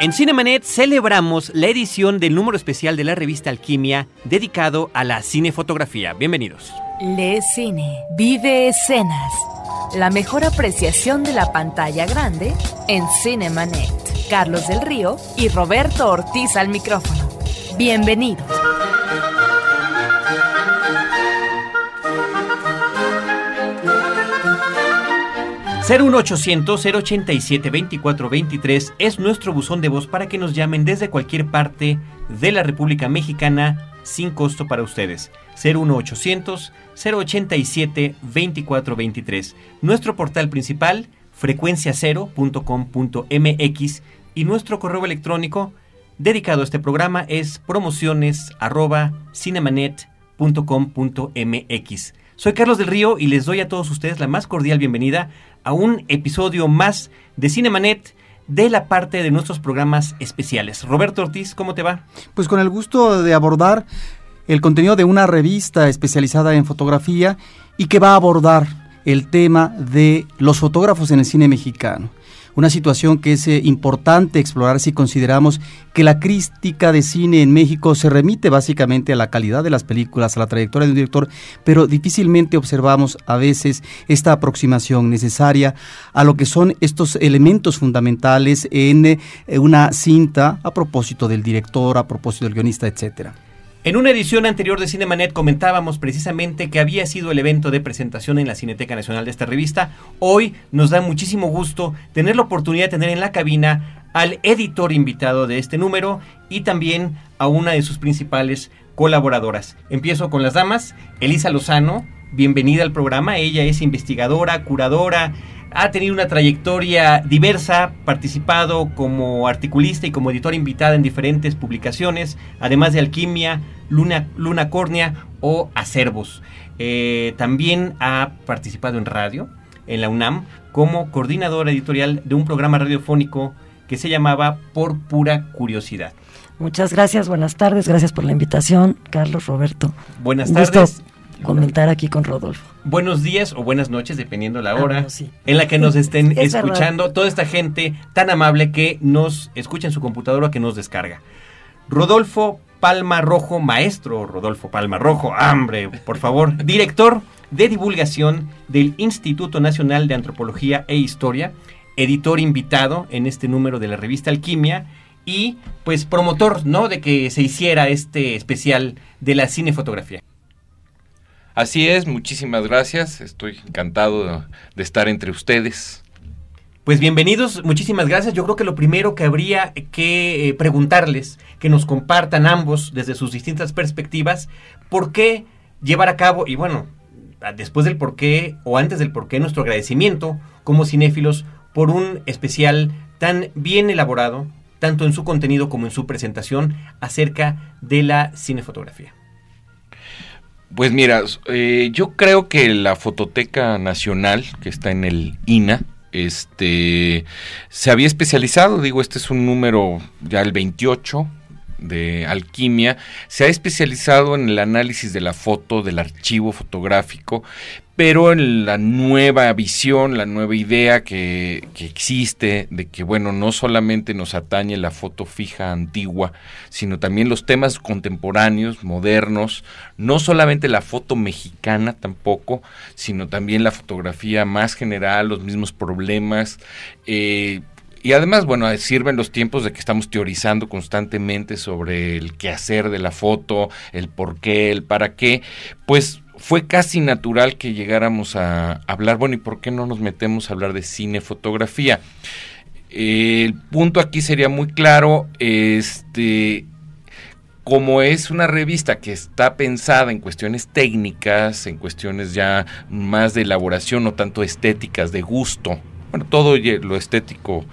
En Cinemanet celebramos la edición del número especial de la revista Alquimia dedicado a la cinefotografía. Bienvenidos. Le Cine, vive escenas. La mejor apreciación de la pantalla grande en Cinemanet. Carlos del Río y Roberto Ortiz al micrófono. Bienvenidos. 01800 087 2423 es nuestro buzón de voz para que nos llamen desde cualquier parte de la República Mexicana sin costo para ustedes. 01800 087 2423. Nuestro portal principal frecuenciacero.com.mx y nuestro correo electrónico dedicado a este programa es promociones cinemanet.com.mx. Soy Carlos del Río y les doy a todos ustedes la más cordial bienvenida a un episodio más de Cinemanet de la parte de nuestros programas especiales. Roberto Ortiz, ¿cómo te va? Pues con el gusto de abordar el contenido de una revista especializada en fotografía y que va a abordar el tema de los fotógrafos en el cine mexicano una situación que es eh, importante explorar si consideramos que la crítica de cine en México se remite básicamente a la calidad de las películas, a la trayectoria de un director, pero difícilmente observamos a veces esta aproximación necesaria a lo que son estos elementos fundamentales en eh, una cinta a propósito del director, a propósito del guionista, etcétera. En una edición anterior de Cinemanet comentábamos precisamente que había sido el evento de presentación en la Cineteca Nacional de esta revista. Hoy nos da muchísimo gusto tener la oportunidad de tener en la cabina al editor invitado de este número y también a una de sus principales colaboradoras. Empiezo con las damas. Elisa Lozano, bienvenida al programa. Ella es investigadora, curadora, ha tenido una trayectoria diversa, participado como articulista y como editor invitada en diferentes publicaciones, además de Alquimia, Luna, Luna Córnea o Acervos. Eh, también ha participado en radio, en la UNAM, como coordinadora editorial de un programa radiofónico que se llamaba Por Pura Curiosidad. Muchas gracias, buenas tardes, gracias por la invitación, Carlos Roberto. Buenas tardes comentar aquí con Rodolfo. Buenos días o buenas noches, dependiendo la ah, hora en la que nos estén escuchando. Toda esta gente tan amable que nos escucha en su computadora, que nos descarga. Rodolfo Palma Rojo, maestro Rodolfo Palma Rojo, hambre, por favor, director de divulgación del Instituto Nacional de Antropología e Historia, editor invitado en este número de la revista Alquimia y pues promotor, ¿no? De que se hiciera este especial de la cinefotografía. Así es, muchísimas gracias. Estoy encantado de, estar entre ustedes. Pues bienvenidos, muchísimas gracias. Yo creo que lo primero que habría que eh, preguntarles, que nos compartan ambos desde sus distintas perspectivas, por qué llevar a cabo, y bueno, después del por qué o antes del por qué, nuestro agradecimiento como cinéfilos por un especial tan bien elaborado, tanto en su contenido como en su presentación, acerca de la cinefotografía. Pues mira, eh, yo creo que la Fototeca Nacional, que está en el INA, este, se había especializado, digo, este es un número ya el 28 de alquimia, se ha especializado en el análisis de la foto, del archivo fotográfico, pero en la nueva visión, la nueva idea que, existe de que, bueno, no solamente nos atañe la foto fija antigua, sino también los temas contemporáneos, modernos, no solamente la foto mexicana tampoco, sino también la fotografía más general, los mismos problemas. Eh, y además, bueno, sirven los tiempos de que estamos teorizando constantemente sobre el qué hacer de la foto, el por qué, el para qué, pues fue casi natural que llegáramos a hablar, bueno, ¿y por qué no nos metemos a hablar de cine, fotografía? el punto aquí sería muy claro, este, como es una revista que está pensada en cuestiones técnicas, en cuestiones ya más de elaboración, no tanto estéticas, de gusto, bueno, todo lo estético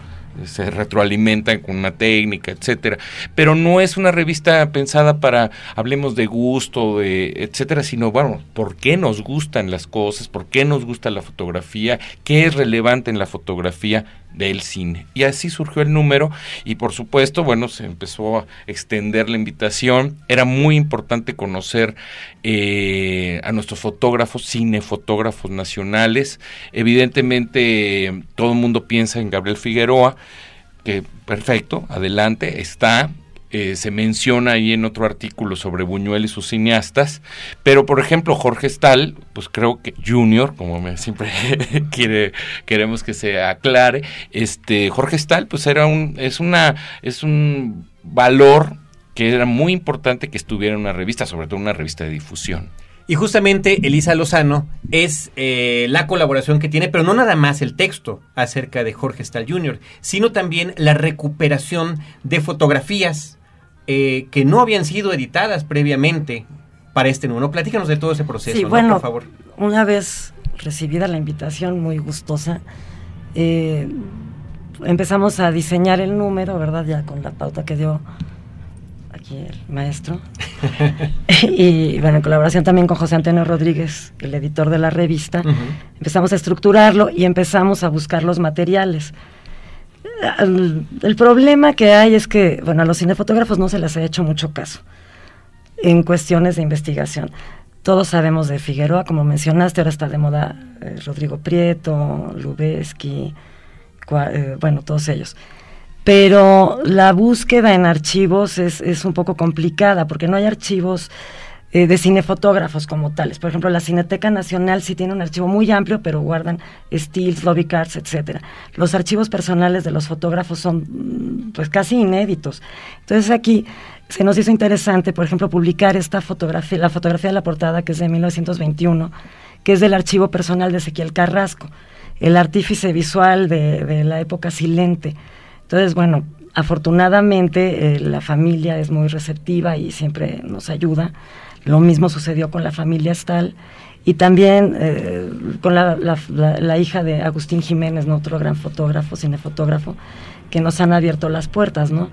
se retroalimentan con una técnica, etcétera. Pero no es una revista pensada para hablemos de gusto, de etcétera, sino bueno, ¿por qué nos gustan las cosas? ¿Por qué nos gusta la fotografía? ¿Qué es relevante en la fotografía? Del cine. Y así surgió el número y por supuesto, bueno, se empezó a extender la invitación. Era muy importante conocer eh, a nuestros fotógrafos, cinefotógrafos nacionales. Evidentemente, todo el mundo piensa en Gabriel Figueroa. que perfecto, adelante, está, eh, se menciona ahí en otro artículo sobre Buñuel y sus cineastas, pero por ejemplo Jorge Stahl, pues creo que Junior, como me, siempre quiere, queremos que se aclare, este Jorge Stahl, pues era un, es una, es un valor que era muy importante que estuviera en una revista, sobre todo una revista de difusión. Y justamente Elisa Lozano es eh, la colaboración que tiene, pero no nada más el texto acerca de Jorge Stahl Jr., sino también la recuperación de fotografías eh, que no habían sido editadas previamente para este número. Platícanos de todo ese proceso, Sí, ¿no? bueno, por favor. una vez recibida la invitación muy gustosa, eh, empezamos a diseñar el número, ¿verdad? Ya con la pauta que dio aquí el maestro. y bueno, en colaboración también con José Antonio Rodríguez, el editor de la revista, empezamos a estructurarlo y empezamos a buscar los materiales. El, el problema que hay es que, bueno, a los cinefotógrafos no se les ha hecho mucho caso en cuestiones de investigación. Todos sabemos de Figueroa, como mencionaste, ahora está de moda eh, Rodrigo Prieto, Lubeski, cua- eh, bueno, todos ellos. Pero la búsqueda en archivos es, es un poco complicada porque no hay archivos eh, de cinefotógrafos como tales. Por ejemplo, la Cineteca Nacional sí tiene un archivo muy amplio, pero guardan stills, lobby cards, etcétera. Los archivos personales de los fotógrafos son mm, pues casi inéditos. Entonces aquí se nos hizo interesante, por ejemplo, publicar esta fotografía, la fotografía de la portada que es de 1921, que es del archivo personal de Ezequiel Carrasco, el artífice visual de, de la época silente. Entonces, bueno, afortunadamente eh, la familia es muy receptiva y siempre nos ayuda. Lo mismo sucedió con la familia Stahl y también eh, con la- la hija de Agustín Jiménez, ¿no? otro gran fotógrafo, cinefotógrafo, que nos han abierto las puertas, ¿no?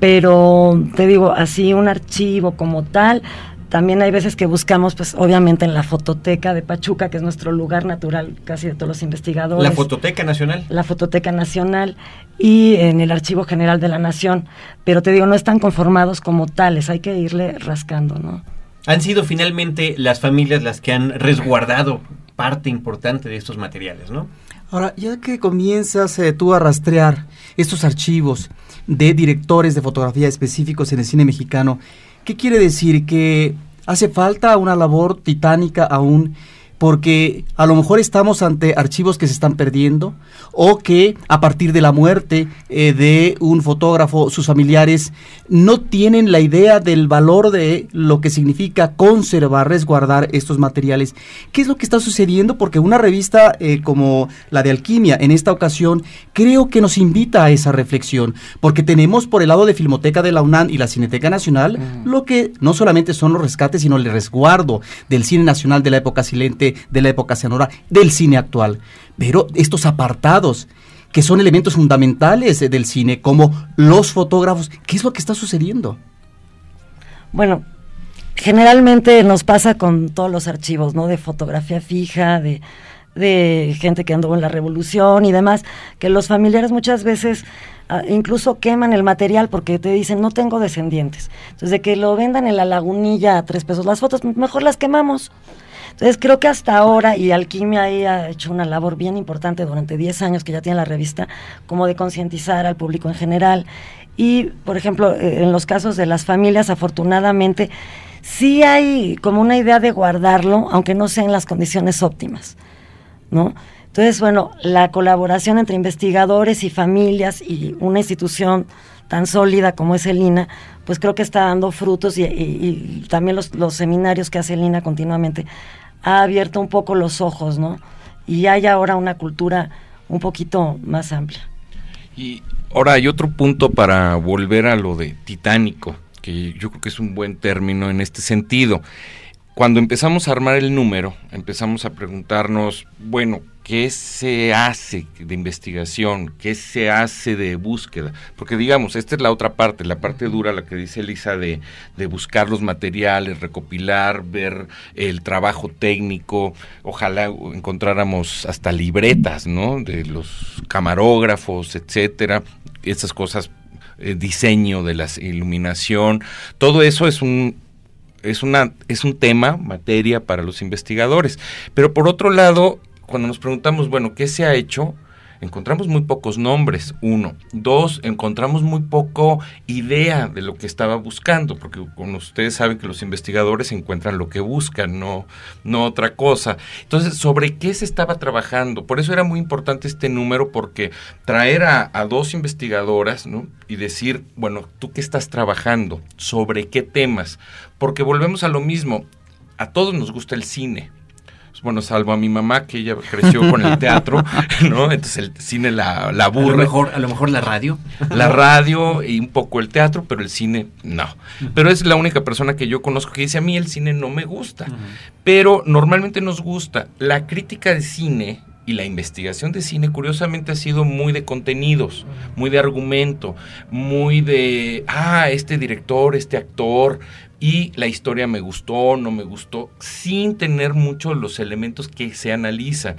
Pero te digo, así un archivo como tal, también hay veces que buscamos, pues obviamente en la fototeca de Pachuca, que es nuestro lugar natural casi de todos los investigadores La Fototeca Nacional. la Fototeca Nacional y en el Archivo General de la Nación. Pero te digo, no están conformados como tales, hay que irle rascando, ¿no? Han sido finalmente las familias las que han resguardado parte importante de estos materiales, ¿no? Ahora, ya que comienzas eh, tú a rastrear estos archivos de directores de fotografía específicos en el cine mexicano, ¿qué quiere decir? ¿Que hace falta una labor titánica aún? Porque a lo mejor estamos ante archivos que se están perdiendo o que a partir de la muerte eh, de un fotógrafo, sus familiares no tienen la idea del valor de lo que significa conservar, resguardar estos materiales. ¿Qué es lo que está sucediendo? Porque una revista eh, como la de Alquimia en esta ocasión creo que nos invita a esa reflexión, porque tenemos por el lado de Filmoteca de la UNAM y la Cineteca Nacional lo que no solamente son los rescates, sino el resguardo del cine nacional de la época silente, de la época sonora, del cine actual. Pero estos apartados que son elementos fundamentales del cine, como los fotógrafos, ¿qué es lo que está sucediendo? Bueno, generalmente nos pasa con todos los archivos, ¿no? De fotografía fija, de, de gente que anduvo en la revolución y demás, que los familiares muchas veces ah, incluso queman el material porque te dicen, no tengo descendientes. Entonces, de que lo vendan en la lagunilla a tres pesos las fotos, mejor las quemamos. Entonces creo que hasta ahora, y Alquimia ahí ha hecho una labor bien importante durante 10 años que ya tiene la revista, como de concientizar al público en general. Y, por ejemplo, eh, en los casos de las familias, afortunadamente, sí hay como una idea de guardarlo, aunque no sea en las condiciones óptimas, ¿no? Entonces, bueno, la colaboración entre investigadores y familias y una institución tan sólida como es el INA, pues creo que está dando frutos y, y- y también los, seminarios que hace el INA continuamente ha abierto un poco los ojos, ¿no? Y hay ahora una cultura un poquito más amplia. Y ahora hay otro punto para volver a lo de titánico, que yo creo que es un buen término en este sentido. Cuando empezamos a armar el número, empezamos a preguntarnos, bueno, ¿qué se hace de investigación? ¿Qué se hace de búsqueda? Porque digamos, esta es la otra parte, la parte dura, la que dice Elisa, de, de buscar los materiales, recopilar, ver el trabajo técnico. Ojalá encontráramos hasta libretas, ¿no? De los camarógrafos, etcétera. Estas cosas, eh, diseño de la iluminación, todo eso es un es una es un tema, materia para los investigadores. Pero por otro lado, cuando nos preguntamos, bueno, ¿qué se ha hecho? encontramos muy pocos nombres, uno. Dos, encontramos muy poco idea de lo que estaba buscando, porque como ustedes saben que los investigadores encuentran lo que buscan, no, no otra cosa. Entonces, ¿sobre qué se estaba trabajando? Por eso era muy importante este número, porque traer a, dos investigadoras. Y decir, bueno, ¿tú qué estás trabajando? ¿Sobre qué temas? Porque volvemos a lo mismo, a todos nos gusta el cine bueno, salvo a mi mamá, que ella creció con el teatro, ¿no? Entonces el cine la, la aburre. A lo, mejor, a lo mejor la radio. La radio y un poco el teatro, pero el cine no. Pero es la única persona que yo conozco que dice, a mí el cine no me gusta. Pero normalmente nos gusta. La crítica de cine y la investigación de cine curiosamente ha sido muy de contenidos, muy de argumento, muy de, ah, este director, este actor, y la historia me gustó, no me gustó, sin tener muchos los elementos que se analizan.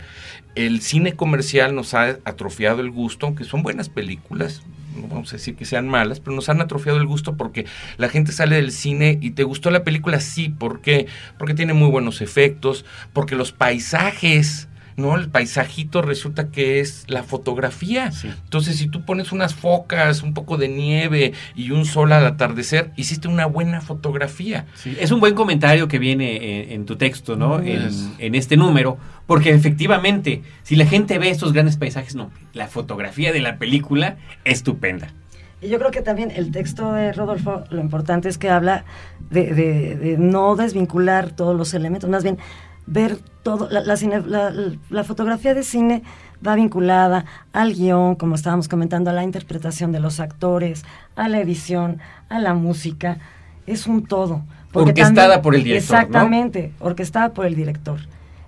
El cine comercial nos ha atrofiado el gusto, aunque son buenas películas, no vamos a decir que sean malas, pero nos han atrofiado el gusto porque la gente sale del cine y te gustó la película, sí, ¿por qué? Porque tiene muy buenos efectos, porque los paisajes ¿no? El paisajito resulta que es la fotografía. Entonces, si tú pones unas focas, un poco de nieve y un sol al atardecer, hiciste una buena fotografía. Es un buen comentario que viene en, tu texto, ¿no? En, este número, porque efectivamente, si la gente ve estos grandes paisajes, no, la fotografía de la película, estupenda. Y yo creo que también el texto de Rodolfo, lo importante es que habla de no desvincular todos los elementos, más bien ver todo, la, fotografía de cine va vinculada al guion, como estábamos comentando, a la interpretación de los actores, a la edición, a la música, es un todo. orquestada por el director. Exactamente, orquestada por el director.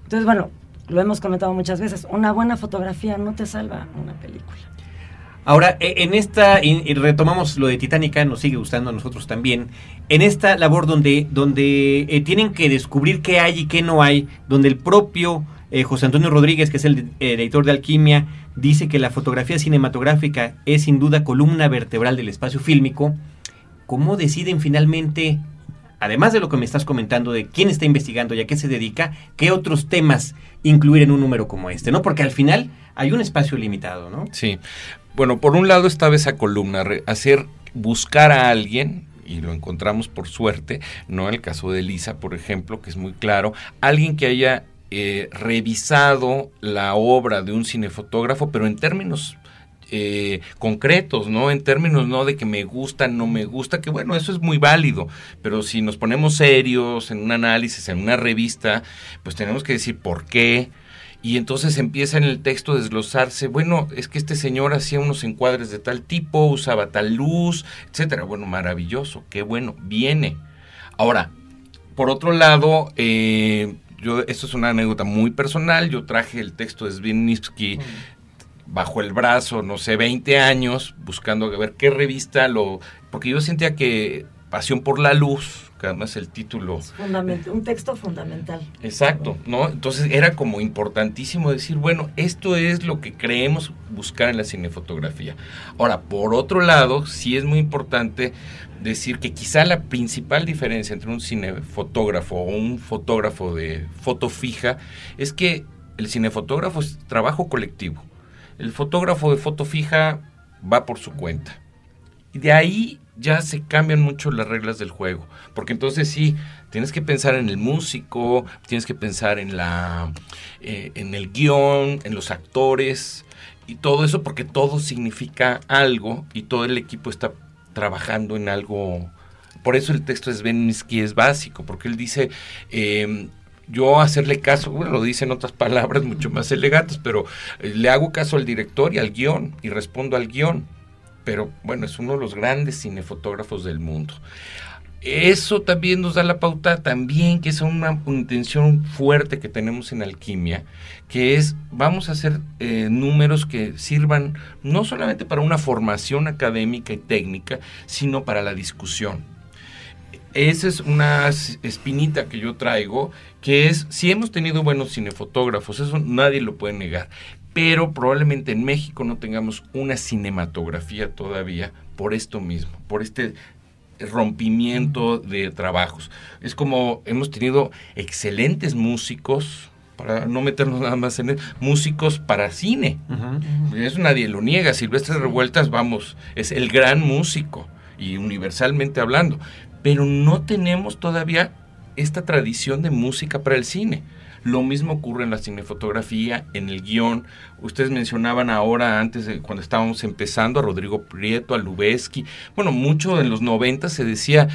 Entonces, bueno, lo hemos comentado muchas veces, una buena fotografía no te salva una película. Ahora, e, en esta, y retomamos lo de Titánica, nos sigue gustando a nosotros también, en esta labor donde, donde eh, tienen que descubrir qué hay y qué no hay, donde el propio eh, José Antonio Rodríguez, que es el editor de Alquimia, dice que la fotografía cinematográfica es sin duda columna vertebral del espacio fílmico, ¿cómo deciden finalmente, además de lo que me estás comentando de quién está investigando y a qué se dedica, qué otros temas incluir en un número como este, ¿no? Porque al final hay un espacio limitado, ¿no? Sí. Bueno, por un lado estaba esa columna, hacer, buscar a alguien, y lo encontramos por suerte, ¿no? El caso de Elisa, por ejemplo, que es muy claro, alguien que haya eh, revisado la obra de un cinefotógrafo, pero en términos eh, concretos, ¿no? En términos no de que me gusta, no me gusta, que bueno, eso es muy válido, pero si nos ponemos serios en un análisis, en una revista, pues tenemos que decir por qué, y entonces empieza en el texto a desglosarse, bueno, es que este señor hacía unos encuadres de tal tipo, usaba tal luz, etcétera. Bueno, maravilloso, qué bueno, viene. Ahora, por otro lado, eh, yo, esto es una anécdota muy personal, yo traje el texto de Zbigniew bajo el brazo, no sé, 20 años, buscando ver qué revista lo... Porque yo sentía que Pasión por la Luz, además el título... un texto fundamental. Exacto, ¿no? Entonces era como importantísimo decir, bueno, esto es lo que creemos buscar en la cinefotografía. Ahora, por otro lado, sí es muy importante decir que quizá la principal diferencia entre un cinefotógrafo o un fotógrafo de foto fija es que el cinefotógrafo es trabajo colectivo. El fotógrafo de foto fija va por su cuenta. Y de ahí ya se cambian mucho las reglas del juego. Porque entonces sí, tienes que pensar en el músico, tienes que pensar en la eh, en el guion, en los actores y todo eso porque todo significa algo y todo el equipo está trabajando en algo. Por eso el texto de Svensky es básico, porque él dice, em, yo hacerle caso, lo dice en otras palabras mucho más elegantes, pero eh, le hago caso al director y al guion y respondo al guion pero bueno, es uno de los grandes cinefotógrafos del mundo. Eso también nos da la pauta también que es una intención fuerte que tenemos en alquimia, que es vamos a hacer eh, números que sirvan no solamente para una formación académica y técnica, sino para la discusión. Esa es una espinita que yo traigo, que es, si hemos tenido buenos cinefotógrafos, eso nadie lo puede negar, pero probablemente en México no tengamos una cinematografía todavía por esto mismo, por este rompimiento de trabajos. Es como hemos tenido excelentes músicos, para no meternos nada más en él, músicos para cine. Eso nadie lo niega. Silvestre Revueltas, vamos, es el gran músico y universalmente hablando. Pero no tenemos todavía esta tradición de música para el cine. Lo mismo ocurre en la cinefotografía, en el guion. Ustedes mencionaban ahora, antes de cuando estábamos empezando, a Rodrigo Prieto, a Lubeski. Bueno, mucho en los 90 se decía,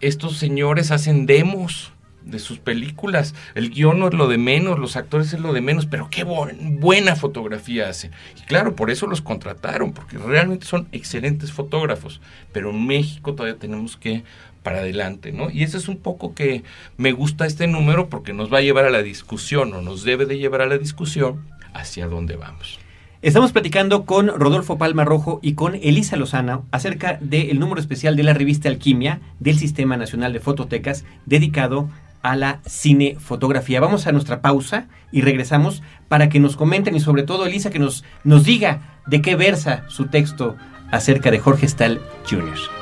estos señores hacen demos de sus películas. El guion no es lo de menos, los actores es lo de menos, pero qué buena fotografía hacen. Y claro, por eso los contrataron, porque realmente son excelentes fotógrafos. Pero en México todavía tenemos que para adelante, ¿no? Y ese es un poco que me gusta este número porque nos va a llevar a la discusión o nos debe de llevar a la discusión hacia dónde vamos. Estamos platicando con Rodolfo Palma Rojo y con Elisa Lozano acerca del número especial de la revista Alquimia del Sistema Nacional de Fototecas dedicado a la cinefotografía. Vamos a nuestra pausa y regresamos para que nos comenten y sobre todo Elisa que nos, nos diga de qué versa su texto acerca de Jorge Stahl Jr.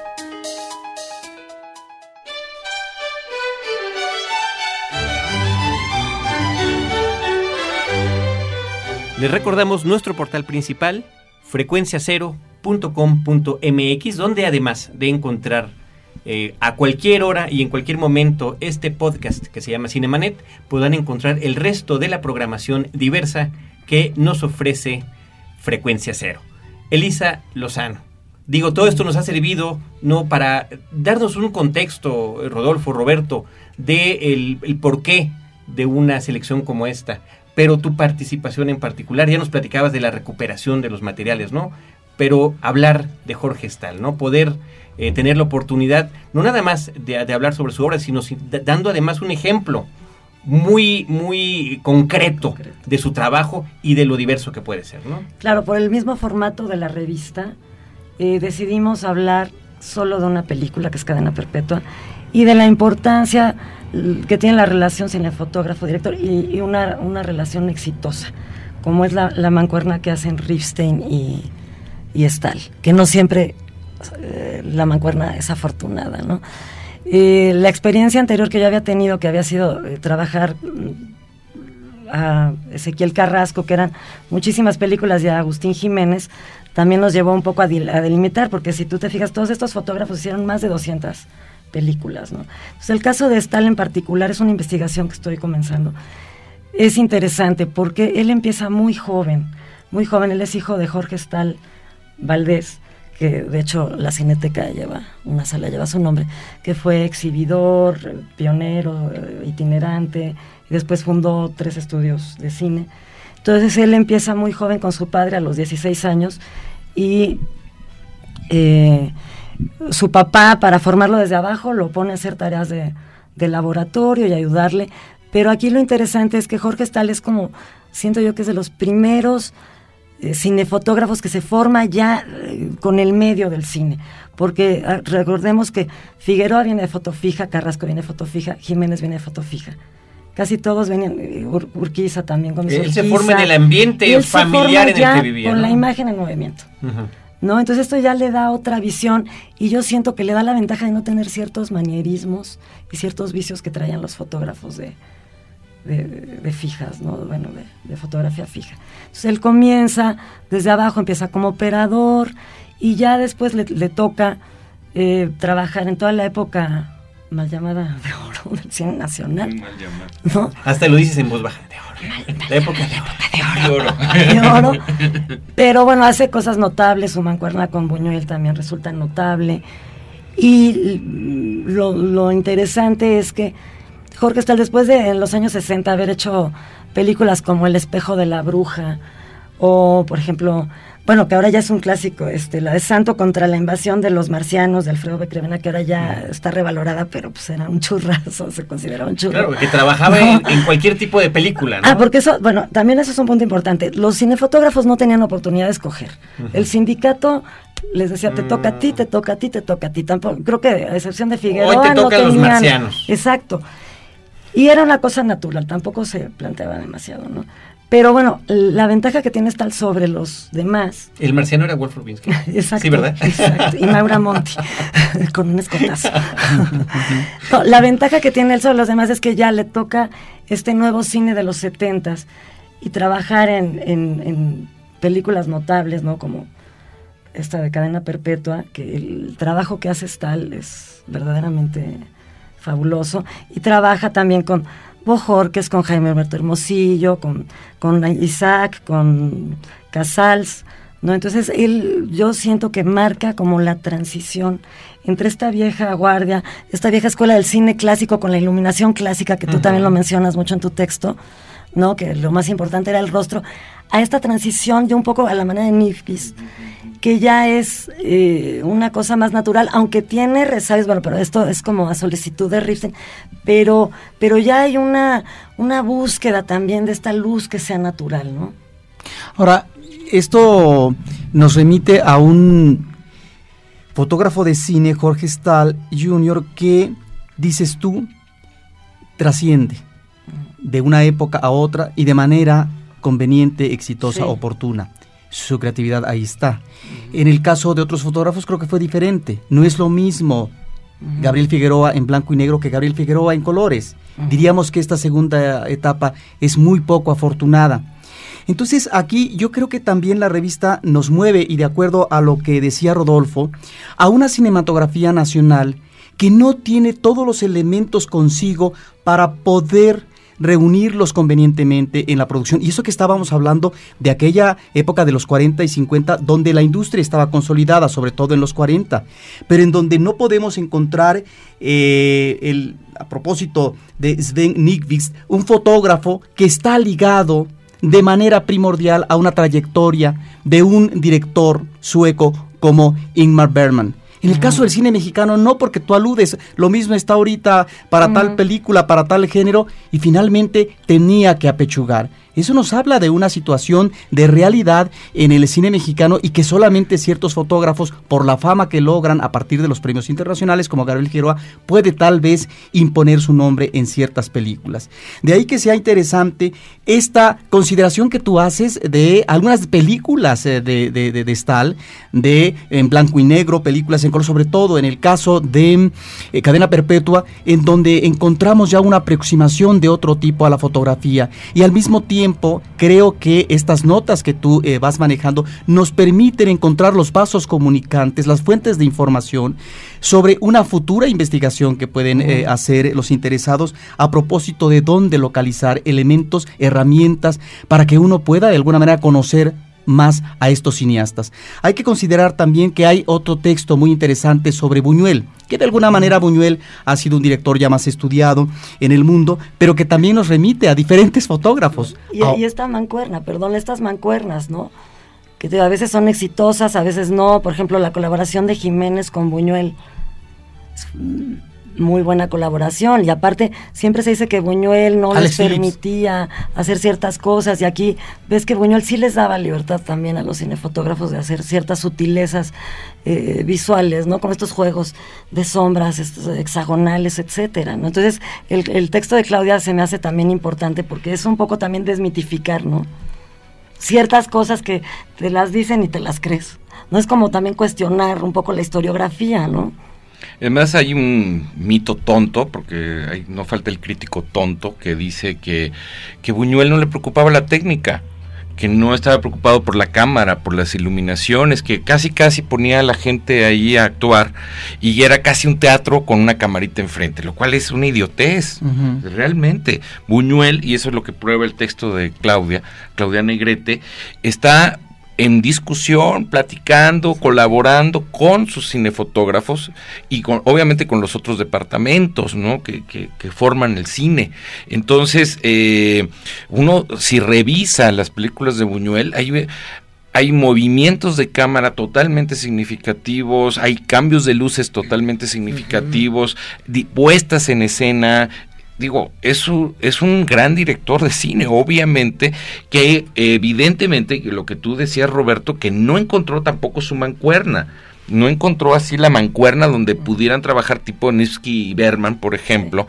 Les recordamos nuestro portal principal, frecuenciacero.com.mx, donde además de encontrar eh, a cualquier hora y en cualquier momento este podcast que se llama Cinemanet, puedan encontrar el resto de la programación diversa que nos ofrece Frecuencia Cero. Elisa Lozano. Digo, todo esto nos ha servido no para darnos un contexto, Rodolfo, Roberto, de el, el porqué de una selección como esta pero tu participación en particular, ya nos platicabas de la recuperación de los materiales, ¿no? Pero hablar de Jorge Stahl, ¿no? Poder eh, tener la oportunidad, no nada más de, hablar sobre su obra, sino dando además un ejemplo muy, muy concreto, de su trabajo y de lo diverso que puede ser, ¿no? Claro, por el mismo formato de la revista, eh, decidimos hablar solo de una película que es Cadena Perpetua y de la importancia que tiene la relación cinefotógrafo-director y, y una, una, relación exitosa, como es la, la mancuerna que hacen Rifstein y, y Stahl, que no siempre eh, la mancuerna es afortunada, ¿no? Eh, la experiencia anterior que yo había tenido, que había sido eh, trabajar mm, a Ezequiel Carrasco, que eran muchísimas películas de Agustín Jiménez, también nos llevó un poco a, delimitar, porque si tú te fijas, todos estos fotógrafos hicieron más de 200 películas. ¿no? El caso de Stahl en particular es una investigación que estoy comenzando. Es interesante porque él empieza muy joven, muy joven. Él es hijo de Jorge Stahl Valdés, que de hecho la Cineteca lleva, una sala lleva su nombre, que fue exhibidor, pionero, itinerante, y después fundó tres estudios de cine. Entonces él empieza muy joven con su padre a los 16 años y eh, su papá, para formarlo desde abajo, lo pone a hacer tareas de, laboratorio y ayudarle. Pero aquí lo interesante es que Jorge Stahl es como, siento yo que es de los primeros eh, cinefotógrafos que se forma ya eh, con el medio del cine. Porque ah, recordemos que Figueroa viene de foto fija, Carrasco viene de foto fija, Jiménez viene de foto fija. Casi todos venían, eh, Urquiza también. Con Él se forma en el ambiente familiar en el que vivía. Con la imagen en movimiento. ¿no? Entonces esto ya le da otra visión y yo siento que le da la ventaja de no tener ciertos manierismos y ciertos vicios que traían los fotógrafos de, de, fijas, ¿no? Bueno, de, fotografía fija. Entonces él comienza desde abajo, empieza como operador y ya después le, toca eh, trabajar en toda la época mal llamada de oro del cine nacional. Mal ¿no? Hasta lo dices en voz baja, de oro. la época de oro. De oro. Pero bueno, hace cosas notables, su mancuerna con Buñuel también resulta notable. Y lo, lo interesante es que Jorge está después de en los años 60 haber hecho películas como El espejo de la bruja O, por ejemplo, bueno, que ahora ya es un clásico, este, la de Santo contra la invasión de los marcianos de Alfredo Becrevena, que ahora ya está revalorada, pero pues era un churrazo, se considera un churro. Claro, que trabajaba en, en, cualquier tipo de película, ¿no? Ah, porque eso, bueno, también eso es un punto importante. Los cinefotógrafos no tenían oportunidad de escoger. Uh -huh. El sindicato les decía, te toca a ti, te toca a ti, te toca a ti. Tampoco, creo que a excepción de Figueroa Hoy te toca no tenían, a los marcianos. Exacto. Y era una cosa natural, tampoco se planteaba demasiado, ¿no? Pero bueno, la ventaja que tiene Stal sobre los demás. El marciano era Wolf Rubinsky. exacto. Sí, ¿verdad? Exacto. Y Maura Monti, con un escotazo. no, la ventaja que tiene él sobre los demás es que ya le toca este nuevo cine de los setentas y trabajar en, en, en películas notables, ¿no? Como esta de cadena perpetua, que el trabajo que hace Stal es verdaderamente fabuloso. Y trabaja también con Bojorques, con Jaime Alberto Hermosillo, con, con Isaac, con Casals, ¿no? Entonces él, yo siento que marca como la transición entre esta vieja guardia, esta vieja escuela del cine clásico con la iluminación clásica, que tú uh -huh. también lo mencionas mucho en tu texto, ¿no? Que lo más importante era el rostro, a esta transición de un poco a la manera de Nifkis, que ya es eh, una cosa más natural, aunque tiene resabios, bueno, pero esto es como a solicitud de Riften, pero, pero ya hay una, una búsqueda también de esta luz que sea natural, ¿no? Ahora, esto nos remite a un fotógrafo de cine, Jorge Stahl Jr., que, dices tú, trasciende de una época a otra y de manera conveniente, exitosa, sí. oportuna. Su creatividad ahí está. En el caso de otros fotógrafos creo que fue diferente. No es lo mismo Gabriel Figueroa en blanco y negro que Gabriel Figueroa en colores. Diríamos que esta segunda etapa es muy poco afortunada. Entonces aquí yo creo que también la revista nos mueve, y de acuerdo a lo que decía Rodolfo, a una cinematografía nacional que no tiene todos los elementos consigo para poder reunirlos convenientemente en la producción. Y eso que estábamos hablando de aquella época de los 40 y 50, donde la industria estaba consolidada, sobre todo en los 40, pero en donde no podemos encontrar, eh, el, a propósito de Sven Nykvist, un fotógrafo que está ligado de manera primordial a una trayectoria de un director sueco como Ingmar Bergman. En el caso del cine mexicano, no, porque tú aludes, lo mismo está ahorita para uh -huh. tal película, para tal género, y finalmente tenía que apechugar. Eso nos habla de una situación de realidad en el cine mexicano y que solamente ciertos fotógrafos, por la fama que logran a partir de los premios internacionales, como Gabriel Figueroa, puede tal vez imponer su nombre en ciertas películas. De ahí que sea interesante esta consideración que tú haces de algunas películas de, de, de, de de en blanco y negro, películas en color, sobre todo en el caso de eh, Cadena Perpetua, en donde encontramos ya una aproximación de otro tipo a la fotografía y al mismo tiempo tiempo, creo que estas notas que tú eh, vas manejando nos permiten encontrar los pasos comunicantes, las fuentes de información sobre una futura investigación que pueden eh, hacer los interesados a propósito de dónde localizar elementos, herramientas, para que uno pueda de alguna manera conocer más a estos cineastas. Hay que considerar también que hay otro texto muy interesante sobre Buñuel, que de alguna manera Buñuel ha sido un director ya más estudiado en el mundo, pero que también nos remite a diferentes fotógrafos. Y, oh. y esta mancuerna, perdón, estas mancuernas, ¿no? Que a veces son exitosas, a veces no. Por ejemplo, la colaboración de Jiménez con Buñuel muy buena colaboración y aparte siempre se dice que Buñuel no Alex les permitía hacer ciertas cosas y aquí ves que Buñuel sí les daba libertad también a los cinefotógrafos de hacer ciertas sutilezas eh, visuales, ¿no? Con estos juegos de sombras estos hexagonales, etcétera, ¿no? Entonces el, el texto de Claudia se me hace también importante porque es un poco también desmitificar, ¿no? Ciertas cosas que te las dicen y te las crees. No es como también cuestionar un poco la historiografía, ¿no? Además hay un mito tonto, porque hay, no falta el crítico tonto que dice que, que Buñuel no le preocupaba la técnica, que no estaba preocupado por la cámara, por las iluminaciones, que casi casi ponía a la gente ahí a actuar y era casi un teatro con una camarita enfrente, lo cual es una idiotez, uh -huh. realmente. Buñuel, y eso es lo que prueba el texto de Claudia, Claudia Negrete, está en discusión, platicando, colaborando con sus cinefotógrafos y con, obviamente con los otros departamentos ¿no? que, que, forman el cine. Entonces, eh, uno si revisa las películas de Buñuel, hay, hay movimientos de cámara totalmente significativos, hay cambios de luces totalmente significativos, puestas en escena, digo, es un, es un gran director de cine, obviamente, que evidentemente, lo que tú decías, Roberto, que no encontró tampoco su mancuerna. No encontró así la mancuerna donde pudieran trabajar tipo Nifsky y Berman, por ejemplo,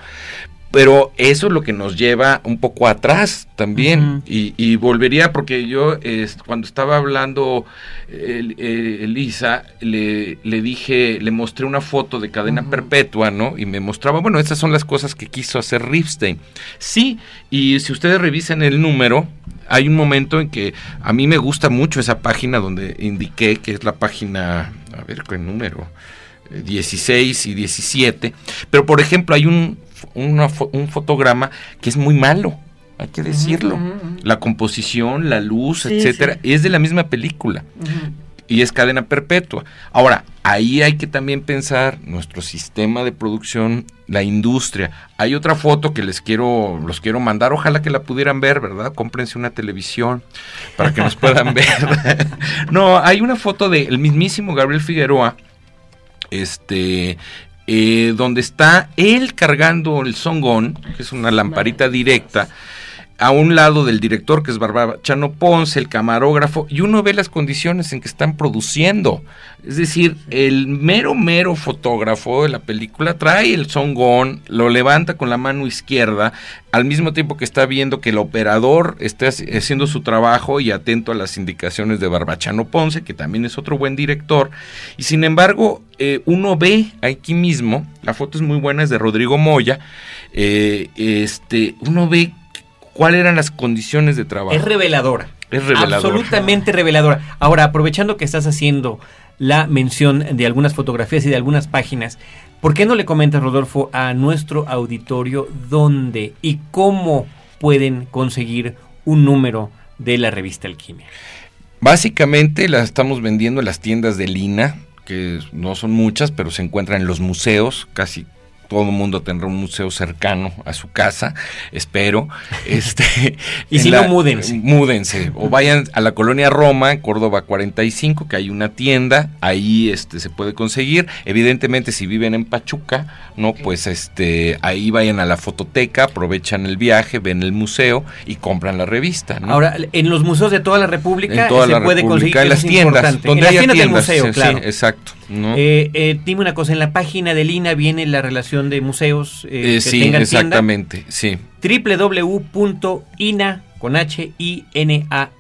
pero eso es lo que nos lleva un poco atrás también. y, volvería, porque yo cuando estaba hablando Elisa, le, le, dije, le mostré una foto de cadena perpetua, ¿no? Y me mostraba, bueno, esas son las cosas que quiso hacer Ripstein. Sí, y si ustedes revisan el número, hay un momento en que a mí me gusta mucho esa página donde indiqué que es la página, a ver qué número. 16 y 17, pero por ejemplo hay un un fotograma que es muy malo, hay que decirlo. La composición, la luz, etcétera, es de la misma película. Y es cadena perpetua. Ahora, ahí hay que también pensar nuestro sistema de producción, la industria. Hay otra foto que les quiero, los quiero mandar, ojalá que la pudieran ver, ¿verdad? Cómprense una televisión para que nos puedan ver. no, hay una foto del mismísimo Gabriel Figueroa, este, eh, donde está él cargando el songón, que es una lamparita directa, a un lado del director, que es Barbachano Ponce, el camarógrafo, y uno ve las condiciones en que están produciendo. Es decir, el mero, mero fotógrafo de la película trae el songón, lo levanta con la mano izquierda, al mismo tiempo que está viendo que el operador está haciendo su trabajo y atento a las indicaciones de Barbachano Ponce, que también es otro buen director. Y sin embargo, eh, uno ve aquí mismo, la foto es muy buena, es de Rodrigo Moya, eh, este, uno ve cuáles eran las condiciones de trabajo. Es reveladora. Es reveladora. Absolutamente reveladora. Ahora, aprovechando que estás haciendo la mención de algunas fotografías y de algunas páginas, ¿por qué no le comentas, Rodolfo, a nuestro auditorio dónde y cómo pueden conseguir un número de la revista Alquimia? Básicamente la estamos vendiendo en las tiendas de Lina, que no son muchas, pero se encuentran en los museos, casi todo el mundo tendrá un museo cercano a su casa, espero. Este, y si no, múdense. Múdense. O vayan a la colonia Roma, Córdoba 45, que hay una tienda, ahí este, se puede conseguir. Evidentemente, si viven en Pachuca, ¿no? Pues este, ahí vayan a la fototeca, aprovechan el viaje, ven el museo y compran la revista. Ahora, en los museos de toda la República se puede conseguir. En las tiendas, donde en las tiendas, del museo, claro. exacto. Eh, eh, dime una cosa, en la página de Lina viene la relación de museos eh, que sí, tengan exactamente, sí. www.ina con h i n a.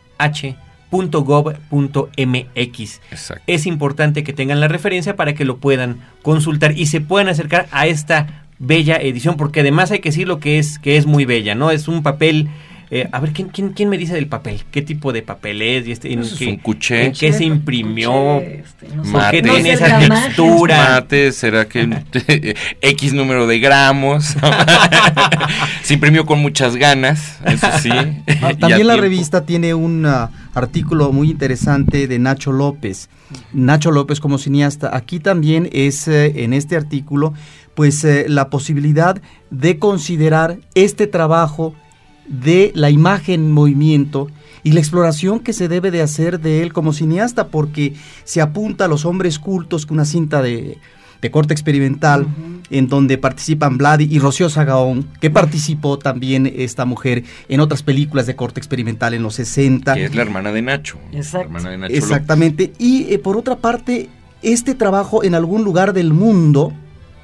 Es importante que tengan la referencia para que lo puedan consultar y se puedan acercar a esta bella edición, porque además hay que decir lo que es, que es muy bella, ¿no? Es un papel eh, a ver, ¿quién, quién, quién me dice del papel? ¿Qué tipo de papel es? Y este, en qué, un cuché. ¿En qué se imprimió? Este, ¿Por qué tiene esa textura? Mate, ¿será que X número de gramos? se imprimió con muchas ganas, eso sí. Ah, también la revista tiene un ah, artículo muy interesante de Nacho López. Nacho López como cineasta. Aquí también es, eh, en este artículo, pues eh, la posibilidad de considerar este trabajo de la imagen en movimiento y la exploración que se debe de hacer de él como cineasta, porque se apunta a los hombres cultos con una cinta de, corte experimental, en donde participan Vladi y Rocío Sagaón, que participó también esta mujer en otras películas de corte experimental en los 60. Que es la hermana de Nacho. Exactamente. Y eh, por otra parte, este trabajo en algún lugar del mundo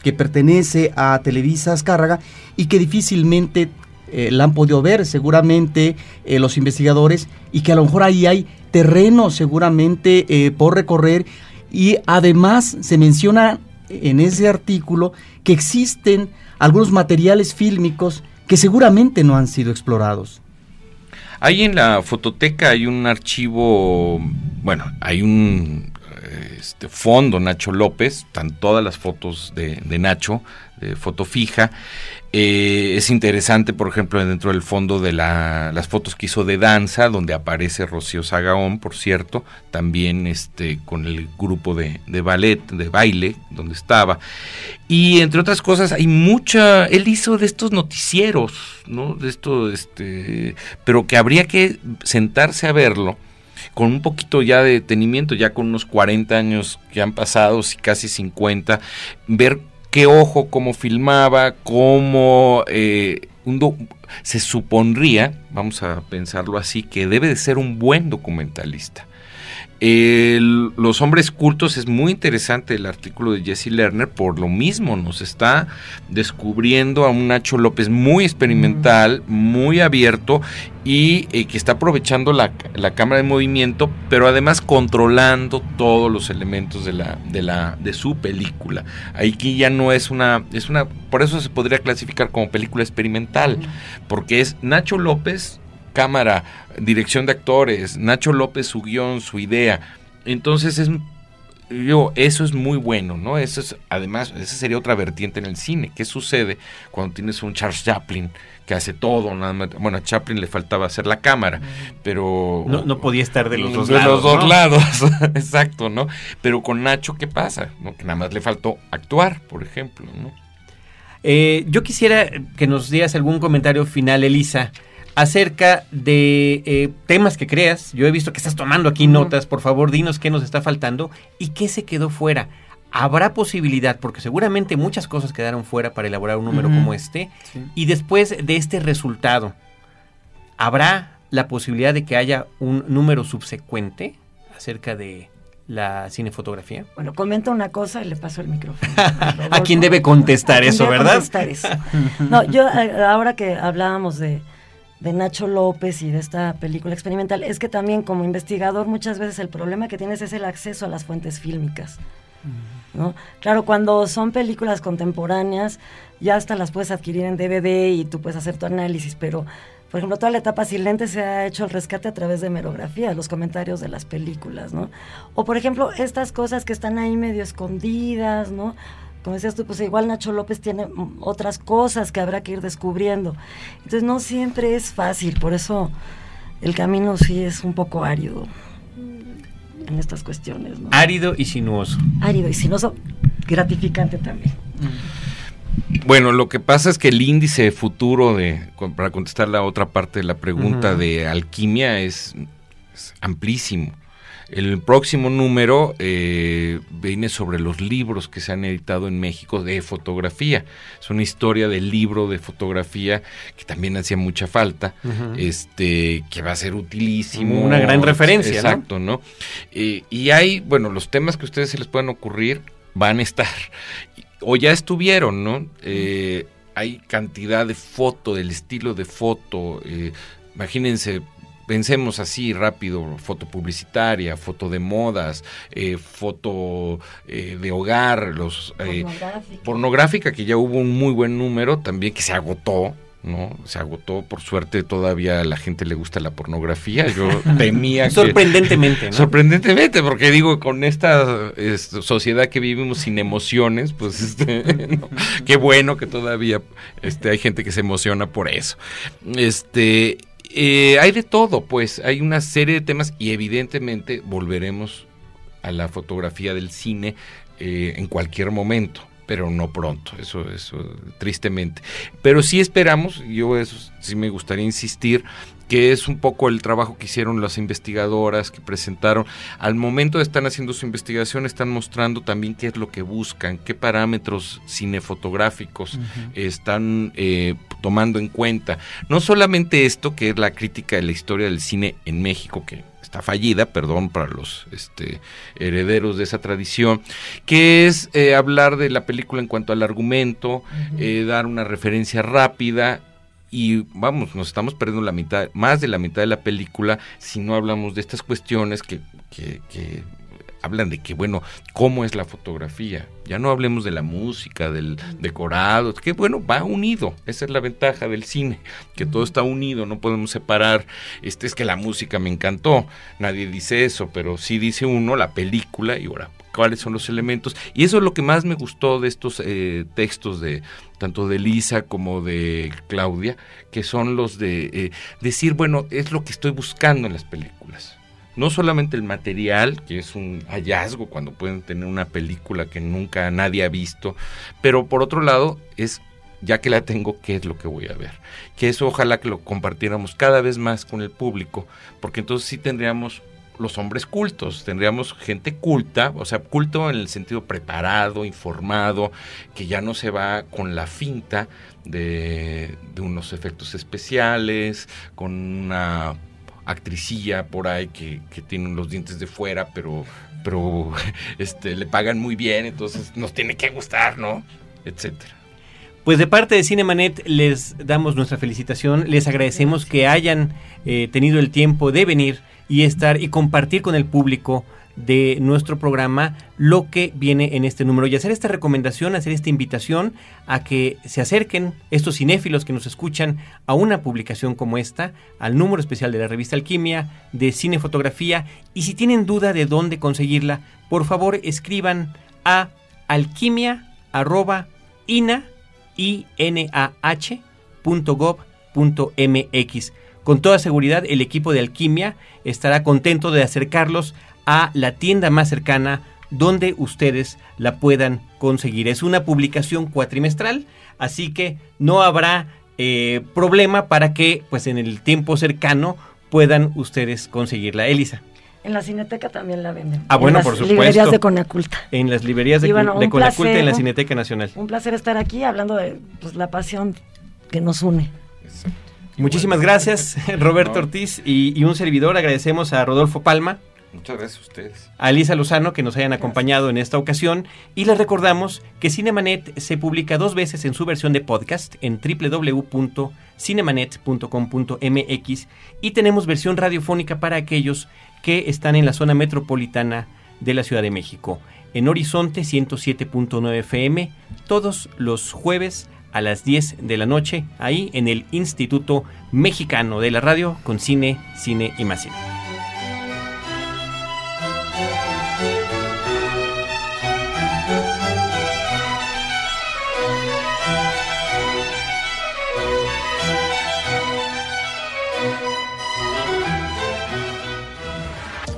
que pertenece a Televisa Azcárraga y que difícilmente eh, la han podido ver seguramente eh, los investigadores y que a lo mejor ahí hay terreno seguramente eh, por recorrer y además se menciona en ese artículo que existen algunos materiales fílmicos que seguramente no han sido explorados. Ahí en la fototeca hay un archivo, bueno, hay un este, fondo Nacho López, están todas las fotos de, de Nacho, de foto fija. Eh, es interesante, por ejemplo, dentro del fondo de la, las fotos que hizo de danza, donde aparece Rocío Sagaón, por cierto, también este, con el grupo de, de ballet, de baile, donde estaba. Y entre otras cosas, hay mucha, él hizo de estos noticieros, ¿no? De esto, este, pero que habría que sentarse a verlo con un poquito ya de detenimiento, ya con unos 40 años que han pasado, casi 50, ver qué ojo, cómo filmaba, cómo eh, se supondría, vamos a pensarlo así, que debe de ser un buen documentalista. Los hombres cultos es muy interesante el artículo de Jesse Lerner, por lo mismo nos está descubriendo a un Nacho López muy experimental, muy abierto y eh, que está aprovechando la, la, cámara de movimiento, pero además controlando todos los elementos de la, de la, de su película. Aquí ya no es una, es una, por eso se podría clasificar como película experimental, porque es Nacho López, cámara, dirección de actores, Nacho López su guion, su idea. Entonces es yo, eso es muy bueno, ¿no? Eso es, además, esa sería otra vertiente en el cine. ¿Qué sucede cuando tienes un Charles Chaplin que hace todo? Nada más, bueno, a Chaplin le faltaba hacer la cámara, pero... No, podía estar de los dos de lados. los dos lados, exacto, ¿no? Pero con Nacho, ¿qué pasa? ¿No? Que nada más le faltó actuar, por ejemplo, ¿no? Eh, yo quisiera que nos dieras algún comentario final, Elisa, acerca de eh, temas que creas. Yo he visto que estás tomando aquí notas. Por favor, dinos qué nos está faltando y qué se quedó fuera. Habrá posibilidad, porque seguramente muchas cosas quedaron fuera para elaborar un número como este. Y después de este resultado, ¿habrá la posibilidad de que haya un número subsecuente acerca de la cinefotografía? Bueno, comenta una cosa y le paso el micrófono. A, quién debe contestar eso, ¿verdad? Contestar eso. No, yo eh, ahora que hablábamos de, de Nacho López y de esta película experimental es que también como investigador muchas veces el problema que tienes es el acceso a las fuentes fílmicas. ¿no? Claro, cuando son películas contemporáneas ya hasta las puedes adquirir en DVD y tú puedes hacer tu análisis, pero por ejemplo, toda la etapa silente se ha hecho el rescate a través de merografía, los comentarios de las películas, ¿no? O por ejemplo, estas cosas que están ahí medio escondidas, ¿no? Como decías tú, pues igual Nacho López tiene mm, otras cosas que habrá que ir descubriendo. Entonces no siempre es fácil, por eso el camino sí es un poco árido en estas cuestiones. ¿no? Árido y sinuoso. Árido y sinuoso, gratificante también. Bueno, lo que pasa es que el índice futuro de, para contestar la otra parte de la pregunta de alquimia es amplísimo. El próximo número eh, viene sobre los libros que se han editado en México de fotografía. Es una historia del libro de fotografía que también hacía mucha falta, este, que va a ser utilísimo. Una gran referencia. Exacto, ¿no? Eh, y hay, bueno, los temas que a ustedes se les pueden ocurrir van a estar, o ya estuvieron, ¿no? Eh, hay cantidad de foto, del estilo de foto. imagínense, pensemos así rápido, foto publicitaria, foto de modas, eh, foto eh, de hogar, los eh, pornográfica. que ya hubo un muy buen número, también que se agotó, ¿no? Se agotó, por suerte todavía a la gente le gusta la pornografía. Yo temía Sorprendentemente, ¿no? Sorprendentemente, porque digo, con esta sociedad que vivimos sin emociones, pues este, qué bueno que todavía este, hay gente que se emociona por eso. Este, eh, hay de todo, pues hay una serie de temas y evidentemente volveremos a la fotografía del cine eh, en cualquier momento, pero no pronto, eso, eso, tristemente. Pero sí esperamos, yo eso sí me gustaría insistir, que es un poco el trabajo que hicieron las investigadoras que presentaron. Al momento de estar haciendo su investigación, están mostrando también qué es lo que buscan, qué parámetros cinefotográficos están eh, tomando en cuenta. No solamente esto, que es la crítica de la historia del cine en México, que está fallida, perdón para los este, herederos de esa tradición, que es eh, hablar de la película en cuanto al argumento, eh, dar una referencia rápida y vamos, nos estamos perdiendo la mitad, más de la mitad de la película si no hablamos de estas cuestiones que, que, hablan de que, bueno, ¿cómo es la fotografía? Ya no hablemos de la música, del decorado, que bueno, va unido. Esa es la ventaja del cine, que todo está unido, no podemos separar. Este es que la música me encantó, nadie dice eso, pero sí dice uno la película y ahora cuáles son los elementos. Y eso es lo que más me gustó de estos eh, textos de tanto de Lisa como de Claudia, que son los de eh, decir, bueno, es lo que estoy buscando en las películas no solamente el material, que es un hallazgo cuando pueden tener una película que nunca nadie ha visto, pero por otro lado es ya que la tengo, ¿qué es lo que voy a ver? Que eso ojalá que lo compartiéramos cada vez más con el público, porque entonces sí tendríamos los hombres cultos, tendríamos gente culta, o sea, culto en el sentido preparado, informado, que ya no se va con la finta de, de unos efectos especiales, con una actricilla por ahí que, que tiene los dientes de fuera, pero, pero este, le pagan muy bien, entonces nos tiene que gustar, ¿no? Etcétera. Pues de parte de Cinemanet les damos nuestra felicitación, les agradecemos que hayan eh, tenido el tiempo de venir y estar y compartir con el público de nuestro programa lo que viene en este número y hacer esta recomendación, hacer esta invitación a que se acerquen estos cinéfilos que nos escuchan a una publicación como esta, al número especial de la revista Alquimia de Cinefotografía y si tienen duda de dónde conseguirla, por favor escriban a alquimia@inah.gov.mx. Con toda seguridad el equipo de Alquimia estará contento de acercarlos a la tienda más cercana donde ustedes la puedan conseguir. Es una publicación cuatrimestral, así que no habrá eh, problema para que pues en el tiempo cercano puedan ustedes conseguirla. Elisa. En la Cineteca también la venden. Ah, bueno, en por las supuesto. librerías de Conaculta. En las librerías de, bueno, de Conaculta placer, en la. Cineteca Nacional. Un placer estar aquí hablando de pues, la pasión que nos une. Muchísimas gracias, Roberto No. Ortiz y, y un servidor. Agradecemos a Rodolfo Palma, Muchas gracias a ustedes. a Lozano que nos hayan acompañado en esta ocasión y les recordamos que Cinemanet se publica dos veces en su versión de podcast en www.cinemanet.com.mx y tenemos versión radiofónica para aquellos que están en la zona metropolitana de la Ciudad de México en Horizonte 107.9 FM todos los jueves a las 10 de la noche ahí en el Instituto Mexicano de la Radio con cine, cine y más cine.